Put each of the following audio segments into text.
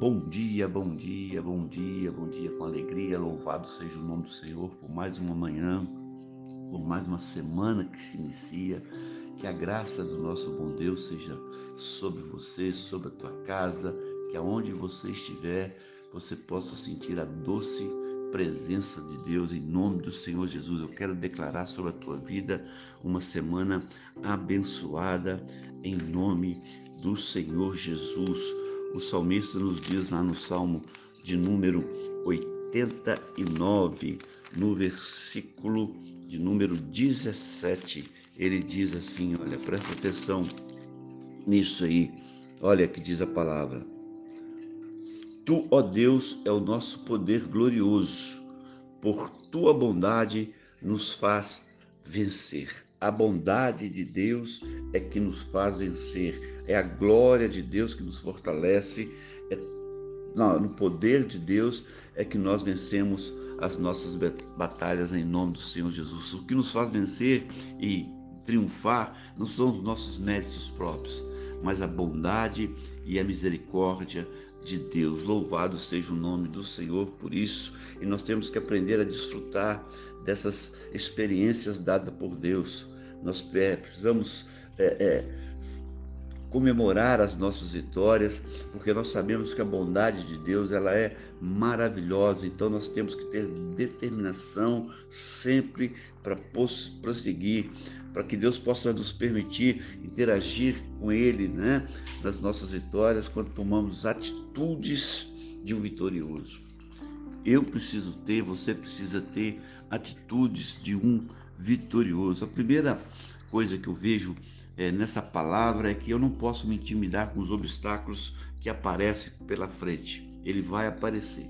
Bom dia, bom dia, bom dia, bom dia com alegria. Louvado seja o nome do Senhor por mais uma manhã, por mais uma semana que se inicia. Que a graça do nosso bom Deus seja sobre você, sobre a tua casa, que aonde você estiver, você possa sentir a doce presença de Deus em nome do Senhor Jesus. Eu quero declarar sobre a tua vida uma semana abençoada em nome do Senhor Jesus. O salmista nos diz lá no Salmo de número 89, no versículo de número 17, ele diz assim: Olha, presta atenção nisso aí. Olha que diz a palavra. Tu, ó Deus, é o nosso poder glorioso. Por tua bondade nos faz vencer. A bondade de Deus é que nos faz vencer. É a glória de Deus que nos fortalece. É, no poder de Deus é que nós vencemos as nossas batalhas em nome do Senhor Jesus. O que nos faz vencer e triunfar não são os nossos méritos próprios, mas a bondade e a misericórdia de Deus. Louvado seja o nome do Senhor por isso. E nós temos que aprender a desfrutar dessas experiências dadas por Deus. Nós precisamos é, é, comemorar as nossas vitórias, porque nós sabemos que a bondade de Deus ela é maravilhosa. Então nós temos que ter determinação sempre para prosseguir, para que Deus possa nos permitir interagir com Ele, né, nas nossas vitórias, quando tomamos atitudes de um vitorioso. Eu preciso ter, você precisa ter atitudes de um vitorioso. A primeira coisa que eu vejo é, nessa palavra é que eu não posso me intimidar com os obstáculos que aparecem pela frente. Ele vai aparecer.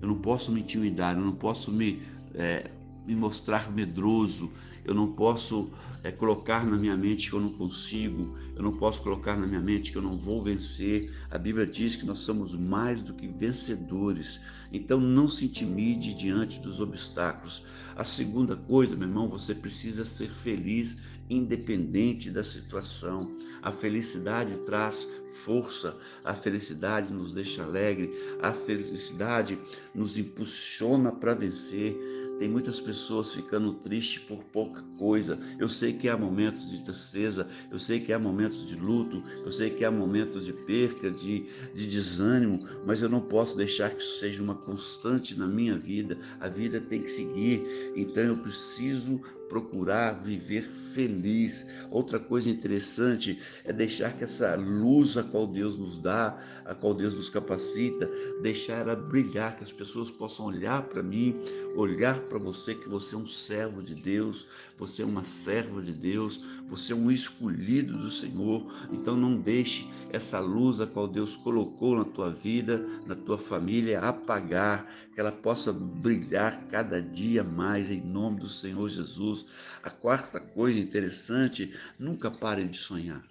Eu não posso me intimidar, eu não posso me, é, me mostrar medroso, eu não posso é, colocar na minha mente que eu não consigo, eu não posso colocar na minha mente que eu não vou vencer. A Bíblia diz que nós somos mais do que vencedores. Então não se intimide diante dos obstáculos. A segunda coisa, meu irmão, você precisa ser feliz independente da situação. A felicidade traz força, a felicidade nos deixa alegre, a felicidade nos impulsiona para vencer. Tem muitas pessoas ficando tristes por pouca coisa. Eu sei que há momentos de tristeza, eu sei que há momentos de luto, eu sei que há momentos de perca, de, de desânimo, mas eu não posso deixar que isso seja uma constante na minha vida. A vida tem que seguir, então eu preciso procurar viver feliz. Outra coisa interessante é deixar que essa luz a qual Deus nos dá, a qual Deus nos capacita, deixar ela brilhar, que as pessoas possam olhar para mim, olhar para você que você é um servo de Deus, você é uma serva de Deus, você é um escolhido do Senhor. Então não deixe essa luz a qual Deus colocou na tua vida, na tua família apagar, que ela possa brilhar cada dia mais em nome do Senhor Jesus. A quarta coisa interessante, nunca pare de sonhar.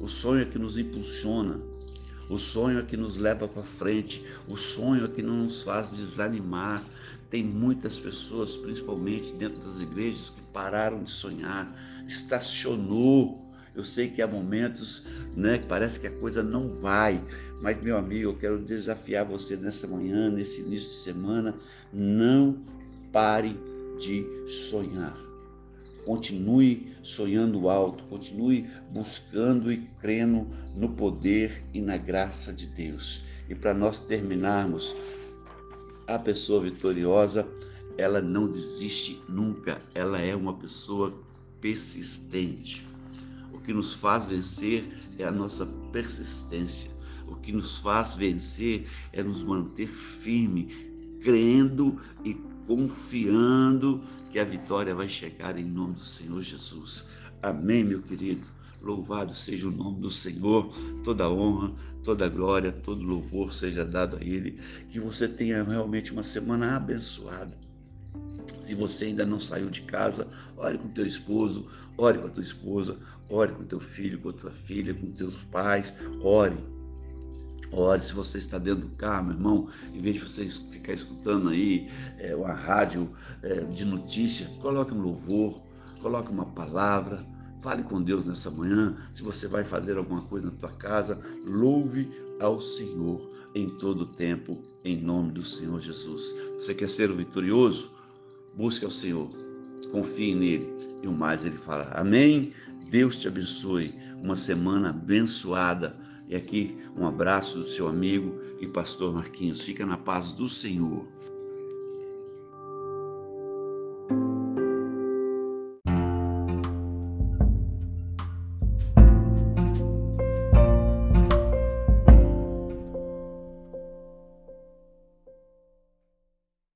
O sonho é que nos impulsiona, o sonho é que nos leva para frente, o sonho é que não nos faz desanimar. Tem muitas pessoas, principalmente dentro das igrejas, que pararam de sonhar, estacionou. Eu sei que há momentos né, que parece que a coisa não vai, mas, meu amigo, eu quero desafiar você nessa manhã, nesse início de semana, não pare de sonhar. Continue sonhando alto, continue buscando e crendo no poder e na graça de Deus. E para nós terminarmos, a pessoa vitoriosa, ela não desiste nunca, ela é uma pessoa persistente. O que nos faz vencer é a nossa persistência. O que nos faz vencer é nos manter firme, crendo e confiando que a vitória vai chegar em nome do Senhor Jesus. Amém, meu querido. Louvado seja o nome do Senhor, toda honra, toda glória, todo louvor seja dado a Ele. Que você tenha realmente uma semana abençoada. Se você ainda não saiu de casa, ore com teu esposo, ore com a tua esposa, ore com teu filho, com a tua filha, com teus pais, ore Ore, se você está dentro do carro, meu irmão, em vez de você ficar escutando aí é, uma rádio é, de notícia, coloque um louvor, coloque uma palavra, Fale com Deus nessa manhã. Se você vai fazer alguma coisa na tua casa, louve ao Senhor em todo o tempo, em nome do Senhor Jesus. Você quer ser vitorioso? Busque ao Senhor, confie nele e o mais ele fará. Amém? Deus te abençoe. Uma semana abençoada. E aqui um abraço do seu amigo e pastor Marquinhos. Fica na paz do Senhor.